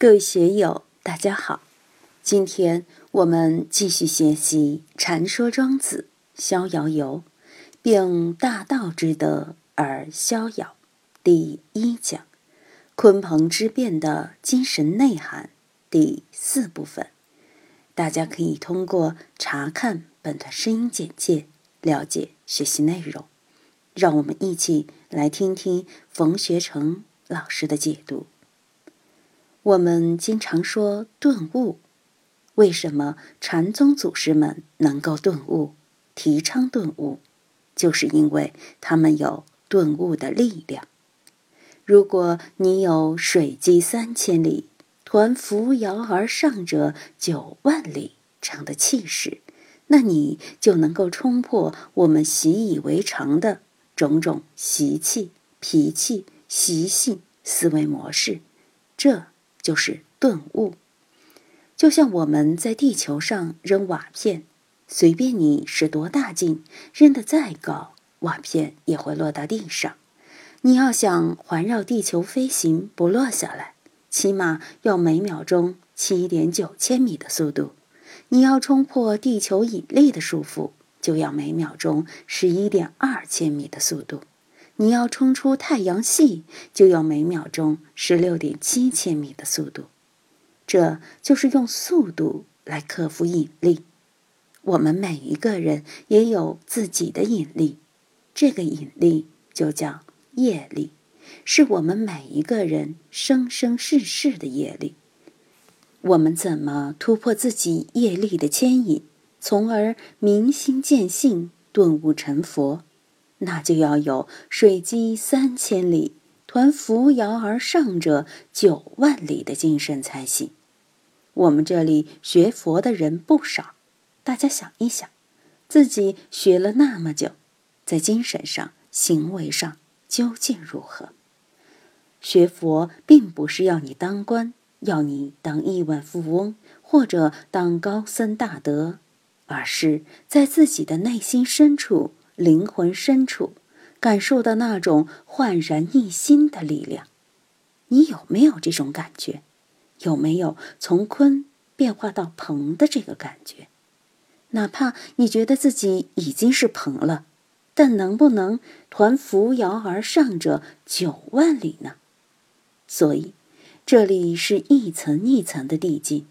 各位学友，大家好！今天我们继续学习《禅说庄子·逍遥游》，并大道之德而逍遥。第一讲：鲲鹏之变的精神内涵。第四部分，大家可以通过查看本段声音简介了解学习内容。让我们一起来听听冯学成老师的解读。我们经常说顿悟，为什么禅宗祖师们能够顿悟、提倡顿悟？就是因为他们有顿悟的力量。如果你有“水击三千里，抟扶摇而上者九万里”这样的气势，那你就能够冲破我们习以为常的种种习气、脾气、习性、思维模式。这。就是顿悟，就像我们在地球上扔瓦片，随便你使多大劲，扔得再高，瓦片也会落到地上。你要想环绕地球飞行不落下来，起码要每秒钟七点九千米的速度；你要冲破地球引力的束缚，就要每秒钟十一点二千米的速度。你要冲出太阳系，就要每秒钟十六点七千米的速度，这就是用速度来克服引力。我们每一个人也有自己的引力，这个引力就叫业力，是我们每一个人生生世世的业力。我们怎么突破自己业力的牵引，从而明心见性、顿悟成佛？那就要有水击三千里，抟扶摇而上者九万里的精神才行。我们这里学佛的人不少，大家想一想，自己学了那么久，在精神上、行为上究竟如何？学佛并不是要你当官，要你当亿万富翁，或者当高僧大德，而是在自己的内心深处。灵魂深处感受到那种焕然一新的力量，你有没有这种感觉？有没有从鲲变化到鹏的这个感觉？哪怕你觉得自己已经是鹏了，但能不能抟扶摇而上者九万里呢？所以，这里是一层一层的递进，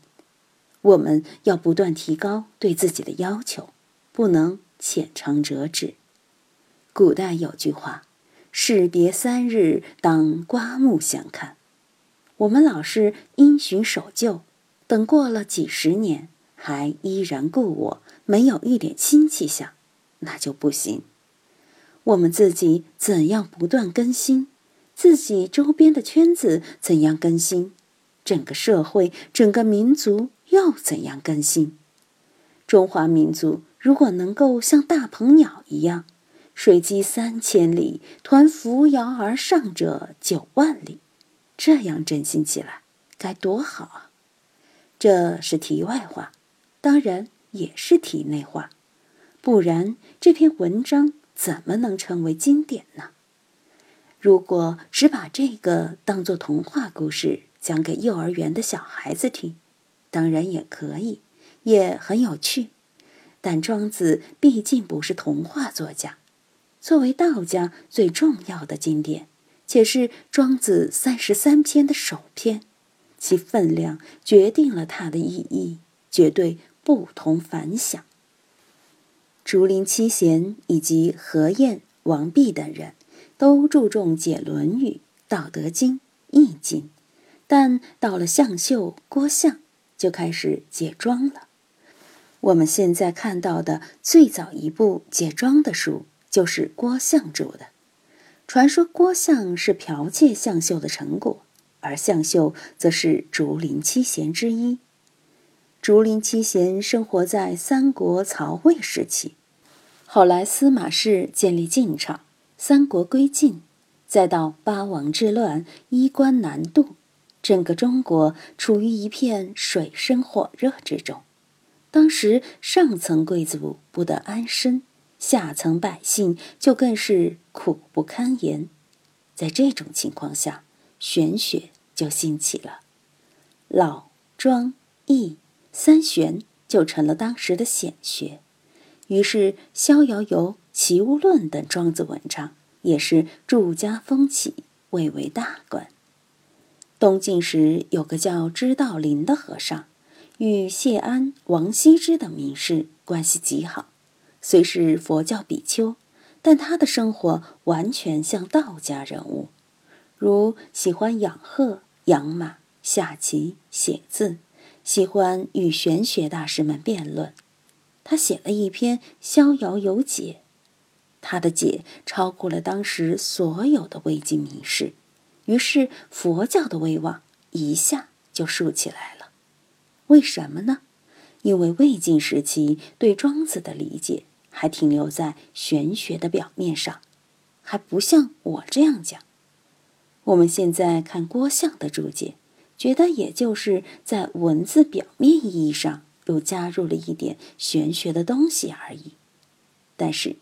我们要不断提高对自己的要求，不能。浅尝辄止。古代有句话：“士别三日，当刮目相看。”我们老是因循守旧，等过了几十年还依然故我，没有一点新气象，那就不行。我们自己怎样不断更新？自己周边的圈子怎样更新？整个社会、整个民族又怎样更新？中华民族。如果能够像大鹏鸟一样，水击三千里，抟扶摇而上者九万里，这样振兴起来该多好啊！这是题外话，当然也是题内话，不然这篇文章怎么能成为经典呢？如果只把这个当做童话故事讲给幼儿园的小孩子听，当然也可以，也很有趣。但庄子毕竟不是童话作家，作为道家最重要的经典，且是庄子三十三篇的首篇，其分量决定了它的意义，绝对不同凡响。竹林七贤以及何晏、王弼等人都注重解《论语》《道德经》《易经》，但到了向秀、郭象，就开始解庄了。我们现在看到的最早一部解庄的书，就是郭象著的。传说郭象是剽窃向秀的成果，而向秀则是竹林七贤之一。竹林七贤生活在三国曹魏时期，后来司马氏建立晋朝，三国归晋，再到八王之乱，衣冠南渡，整个中国处于一片水深火热之中。当时上层贵族不得安身，下层百姓就更是苦不堪言。在这种情况下，玄学就兴起了。老庄易三玄就成了当时的显学。于是，《逍遥游》《齐物论》等庄子文章也是著家风起，蔚为大观。东晋时有个叫知道林的和尚，与谢安、王羲之等名士关系极好。虽是佛教比丘，但他的生活完全像道家人物，如喜欢养鹤、养马、下棋、写字，喜欢与玄学大师们辩论。他写了一篇《逍遥游解》，他的解超过了当时所有的魏晋名士，于是佛教的威望一下就竖起来了。为什么呢？因为魏晋时期对庄子的理解还停留在玄学的表面上，还不像我这样讲。我们现在看郭象的注解，觉得也就是在文字表面意义上。又加入了一点玄学的东西而已。但是，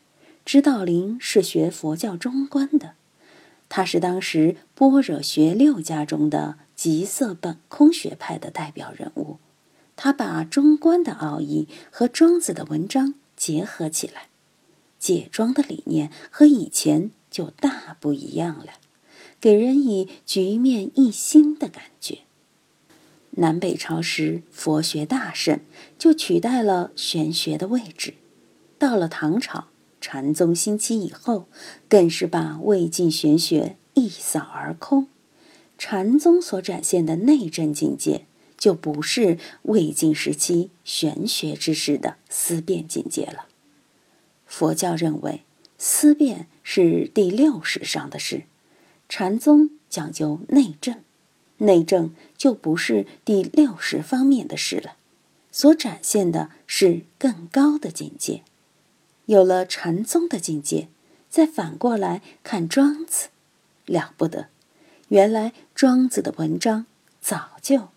知道林是学佛教中观的，他是当时般若学六家中的极色本空学派的代表人物。他把中观的奥义和庄子的文章结合起来，解庄的理念和以前就大不一样了，给人以局面一新的感觉。南北朝时，佛学大盛，就取代了玄学的位置。到了唐朝，禅宗兴起以后，更是把魏晋玄学一扫而空。禅宗所展现的内证境界，就不是魏晋时期玄学之士的思辨境界了。佛教认为思辨是第六识上的事，禅宗讲究内证。内政就不是第六识方面的事了，所展现的是更高的境界。有了禅宗的境界，再反过来看庄子，了不得！原来庄子的文章早就